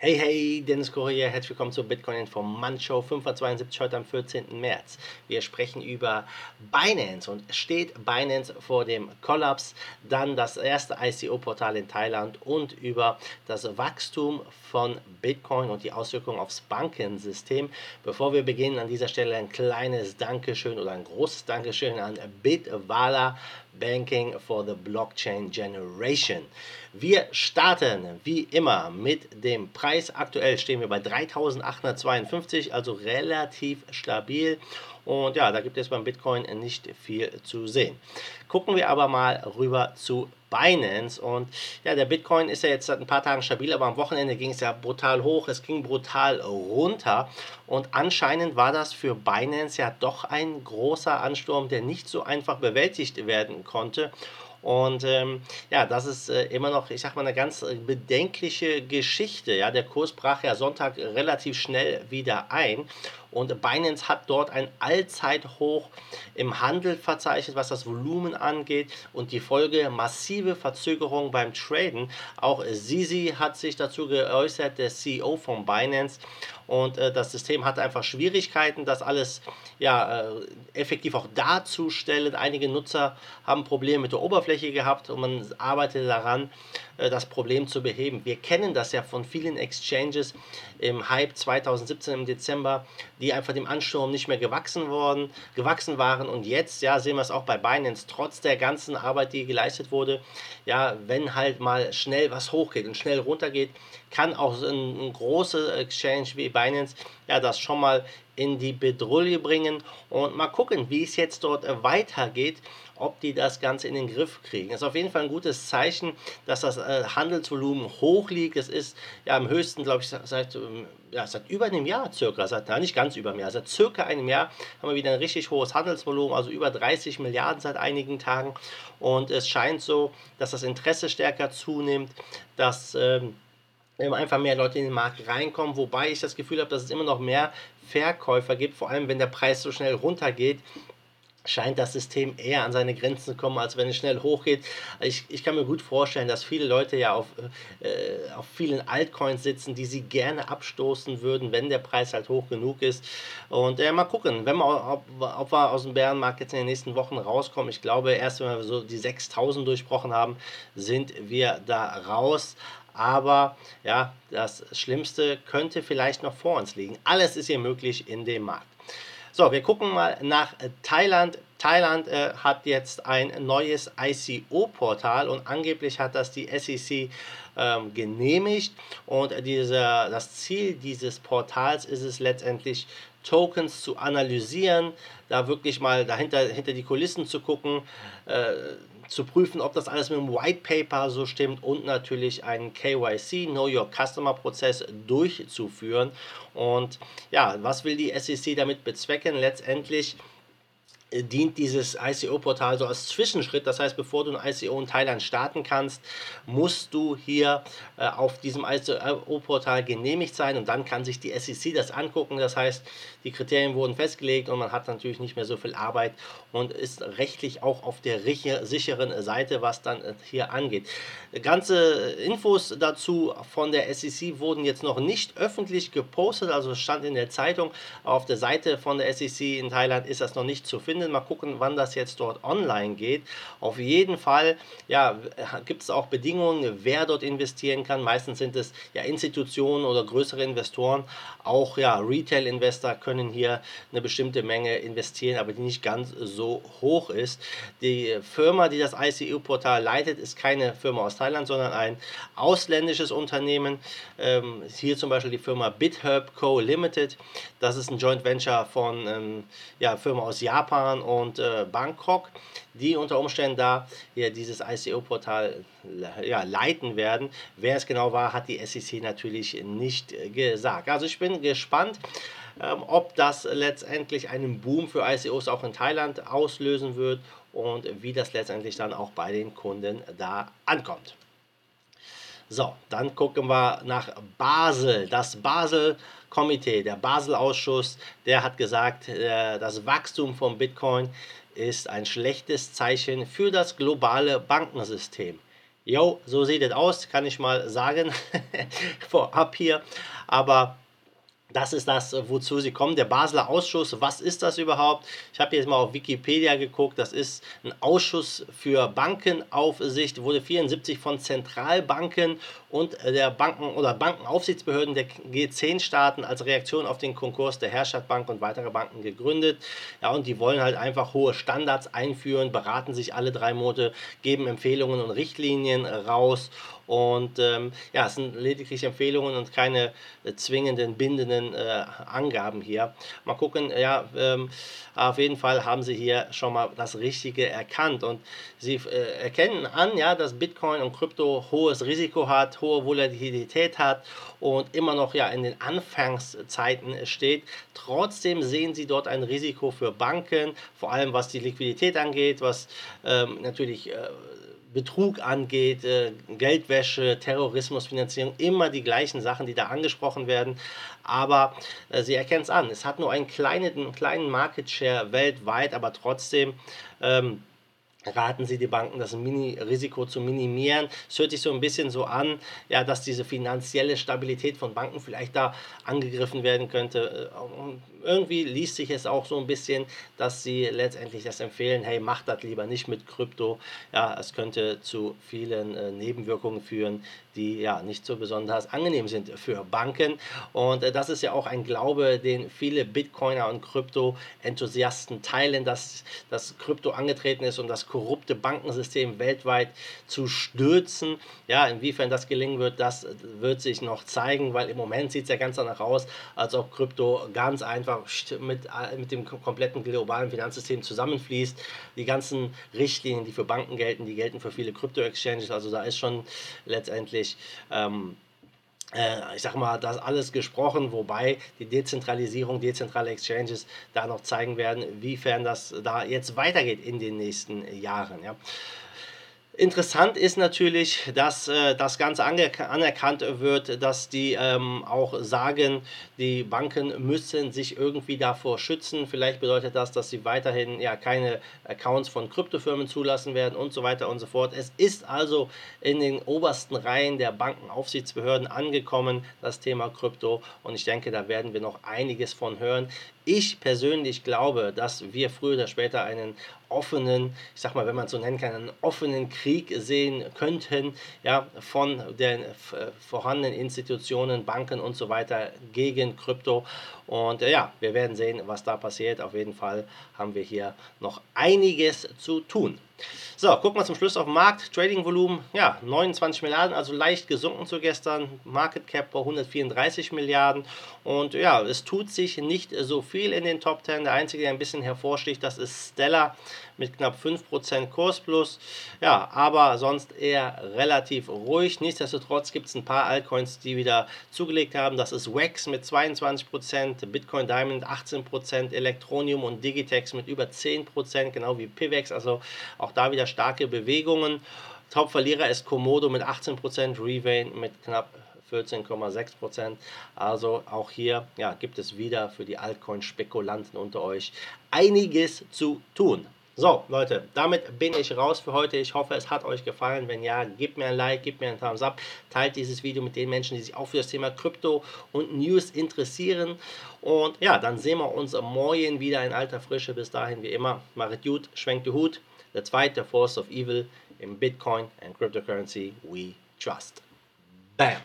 Hey, hey, Dennis Correa, herzlich willkommen zur Bitcoin Informant Show 572 heute am 14. März. Wir sprechen über Binance und steht Binance vor dem Kollaps, dann das erste ICO-Portal in Thailand und über das Wachstum von Bitcoin und die Auswirkungen aufs Bankensystem. Bevor wir beginnen, an dieser Stelle ein kleines Dankeschön oder ein großes Dankeschön an Bitwala Banking for the Blockchain Generation. Wir starten wie immer mit dem Preis. Aktuell stehen wir bei 3852, also relativ stabil. Und ja, da gibt es beim Bitcoin nicht viel zu sehen. Gucken wir aber mal rüber zu Binance. Und ja, der Bitcoin ist ja jetzt seit ein paar Tagen stabil, aber am Wochenende ging es ja brutal hoch, es ging brutal runter. Und anscheinend war das für Binance ja doch ein großer Ansturm, der nicht so einfach bewältigt werden konnte. Und ähm, ja, das ist äh, immer noch, ich sag mal, eine ganz äh, bedenkliche Geschichte. Ja, der Kurs brach ja Sonntag relativ schnell wieder ein. Und Binance hat dort ein Allzeithoch im Handel verzeichnet, was das Volumen angeht und die Folge massive Verzögerung beim Traden. Auch Sisi hat sich dazu geäußert, der CEO von Binance. Und äh, das System hatte einfach Schwierigkeiten, das alles ja, äh, effektiv auch darzustellen. Einige Nutzer haben Probleme mit der Oberfläche gehabt und man arbeitet daran, äh, das Problem zu beheben. Wir kennen das ja von vielen Exchanges im Hype 2017 im Dezember, die einfach dem Ansturm nicht mehr gewachsen worden, gewachsen waren und jetzt ja sehen wir es auch bei Binance trotz der ganzen Arbeit, die geleistet wurde, ja, wenn halt mal schnell was hochgeht und schnell runtergeht, kann auch ein, ein großer Exchange wie Binance ja das schon mal in die Bedrulle bringen und mal gucken, wie es jetzt dort weitergeht, ob die das Ganze in den Griff kriegen. Das ist auf jeden Fall ein gutes Zeichen, dass das äh, Handelsvolumen hoch liegt. Es ist ja am höchsten, glaube ich, seit, ähm, ja, seit über einem Jahr circa, seit, na, nicht ganz über einem Jahr, seit circa einem Jahr haben wir wieder ein richtig hohes Handelsvolumen, also über 30 Milliarden seit einigen Tagen. Und es scheint so, dass das Interesse stärker zunimmt, dass ähm, einfach mehr Leute in den Markt reinkommen, wobei ich das Gefühl habe, dass es immer noch mehr Verkäufer gibt, vor allem wenn der Preis so schnell runtergeht, scheint das System eher an seine Grenzen zu kommen, als wenn es schnell hochgeht. Ich, ich kann mir gut vorstellen, dass viele Leute ja auf, äh, auf vielen Altcoins sitzen, die sie gerne abstoßen würden, wenn der Preis halt hoch genug ist. Und äh, mal gucken, wenn wir, ob, ob wir aus dem Bärenmarkt jetzt in den nächsten Wochen rauskommen. Ich glaube, erst wenn wir so die 6000 durchbrochen haben, sind wir da raus. Aber ja, das Schlimmste könnte vielleicht noch vor uns liegen. Alles ist hier möglich in dem Markt. So, wir gucken mal nach Thailand. Thailand äh, hat jetzt ein neues ICO-Portal und angeblich hat das die SEC ähm, genehmigt. Und diese, das Ziel dieses Portals ist es letztendlich, Tokens zu analysieren, da wirklich mal dahinter hinter die Kulissen zu gucken, äh, zu prüfen, ob das alles mit dem White Paper so stimmt und natürlich einen KYC, Know Your Customer Prozess durchzuführen. Und ja, was will die SEC damit bezwecken? Letztendlich dient dieses ICO-Portal so als Zwischenschritt. Das heißt, bevor du ein ICO in Thailand starten kannst, musst du hier äh, auf diesem ICO-Portal genehmigt sein und dann kann sich die SEC das angucken. Das heißt, die Kriterien wurden festgelegt und man hat natürlich nicht mehr so viel Arbeit und ist rechtlich auch auf der sicheren Seite, was dann äh, hier angeht. Ganze Infos dazu von der SEC wurden jetzt noch nicht öffentlich gepostet, also stand in der Zeitung. Auf der Seite von der SEC in Thailand ist das noch nicht zu finden finden. Mal gucken, wann das jetzt dort online geht. Auf jeden Fall ja, gibt es auch Bedingungen, wer dort investieren kann. Meistens sind es ja Institutionen oder größere Investoren. Auch ja, Retail-Investor können hier eine bestimmte Menge investieren, aber die nicht ganz so hoch ist. Die Firma, die das ICU-Portal leitet, ist keine Firma aus Thailand, sondern ein ausländisches Unternehmen. Ähm, hier zum Beispiel die Firma BitHub Co. Limited. Das ist ein Joint Venture von ähm, ja, Firma aus Japan Japan und äh, Bangkok, die unter Umständen da hier dieses ICO-Portal ja, leiten werden. Wer es genau war, hat die SEC natürlich nicht gesagt. Also ich bin gespannt, ähm, ob das letztendlich einen Boom für ICOs auch in Thailand auslösen wird und wie das letztendlich dann auch bei den Kunden da ankommt. So, dann gucken wir nach Basel. Das Basel-Komitee, der Basel-Ausschuss, der hat gesagt, äh, das Wachstum von Bitcoin ist ein schlechtes Zeichen für das globale Bankensystem. Jo, so sieht es aus, kann ich mal sagen, vorab hier. Aber das ist das, wozu sie kommen. Der Basler Ausschuss, was ist das überhaupt? Ich habe jetzt mal auf Wikipedia geguckt. Das ist ein Ausschuss für Bankenaufsicht, wurde 74 von Zentralbanken und der Banken- oder Bankenaufsichtsbehörden der G10-Staaten als Reaktion auf den Konkurs der Herrschaftbank und weiterer Banken gegründet. Ja, und die wollen halt einfach hohe Standards einführen, beraten sich alle drei Monate, geben Empfehlungen und Richtlinien raus und ähm, ja, es sind lediglich Empfehlungen und keine äh, zwingenden, bindenden äh, Angaben hier. Mal gucken, ja, ähm, auf jeden Fall haben sie hier schon mal das Richtige erkannt und sie äh, erkennen an, ja, dass Bitcoin und Krypto hohes Risiko hat, hohe Volatilität hat und immer noch ja in den Anfangszeiten steht. Trotzdem sehen sie dort ein Risiko für Banken, vor allem was die Liquidität angeht, was ähm, natürlich äh, Betrug angeht, äh, Geldwäsche, Terrorismusfinanzierung, immer die gleichen Sachen, die da angesprochen werden. Aber äh, sie erkennen es an. Es hat nur einen kleinen, einen kleinen Market Share weltweit, aber trotzdem. Ähm, raten Sie die Banken, das Mini-Risiko zu minimieren. Es hört sich so ein bisschen so an, ja, dass diese finanzielle Stabilität von Banken vielleicht da angegriffen werden könnte. Äh, irgendwie liest sich es auch so ein bisschen, dass sie letztendlich das empfehlen, hey, macht das lieber nicht mit Krypto. Ja, es könnte zu vielen äh, Nebenwirkungen führen, die ja nicht so besonders angenehm sind für Banken. Und äh, das ist ja auch ein Glaube, den viele Bitcoiner und Krypto-Enthusiasten teilen, dass das Krypto angetreten ist, um das korrupte Bankensystem weltweit zu stürzen. Ja, inwiefern das gelingen wird, das wird sich noch zeigen, weil im Moment sieht es ja ganz danach aus, als ob Krypto ganz einfach mit, äh, mit dem kompletten globalen Finanzsystem zusammenfließt. Die ganzen Richtlinien, die für Banken gelten, die gelten für viele Krypto-Exchanges. Also da ist schon letztendlich... Ähm, äh, ich sag mal, das alles gesprochen, wobei die Dezentralisierung, dezentrale Exchanges da noch zeigen werden, wiefern das da jetzt weitergeht in den nächsten Jahren. Ja. Interessant ist natürlich, dass äh, das Ganze anerkannt wird, dass die ähm, auch sagen, die Banken müssen sich irgendwie davor schützen. Vielleicht bedeutet das, dass sie weiterhin ja keine Accounts von Kryptofirmen zulassen werden und so weiter und so fort. Es ist also in den obersten Reihen der Bankenaufsichtsbehörden angekommen, das Thema Krypto. Und ich denke, da werden wir noch einiges von hören. Ich persönlich glaube, dass wir früher oder später einen offenen, ich sag mal, wenn man es so nennen kann, einen offenen Krieg sehen könnten, ja, von den vorhandenen Institutionen, Banken und so weiter gegen Krypto. Und äh, ja, wir werden sehen, was da passiert. Auf jeden Fall haben wir hier noch einiges zu tun. So, gucken wir zum Schluss auf den Markt. Trading-Volumen, ja, 29 Milliarden, also leicht gesunken zu gestern. Market Cap bei 134 Milliarden. Und ja, es tut sich nicht so viel in den Top 10. Der einzige, der ein bisschen hervorsticht, das ist Stellar mit knapp 5% Kursplus. Ja, aber sonst eher relativ ruhig. Nichtsdestotrotz gibt es ein paar Altcoins, die wieder zugelegt haben. Das ist Wax mit 22%, Bitcoin Diamond 18%, Electronium und Digitex mit über 10%, genau wie Pivex. Also auch da wieder starke Bewegungen. Top-Verlierer ist Komodo mit 18%, Revain mit knapp 14,6%. Also auch hier ja, gibt es wieder für die Altcoin-Spekulanten unter euch einiges zu tun. So, Leute, damit bin ich raus für heute. Ich hoffe, es hat euch gefallen. Wenn ja, gebt mir ein Like, gebt mir einen Thumbs up, teilt dieses Video mit den Menschen, die sich auch für das Thema Krypto und News interessieren. Und ja, dann sehen wir uns morgen wieder in alter Frische. Bis dahin, wie immer, macht gut, schwenkt die Hut. The zweite force of evil in Bitcoin and cryptocurrency we trust. Bam!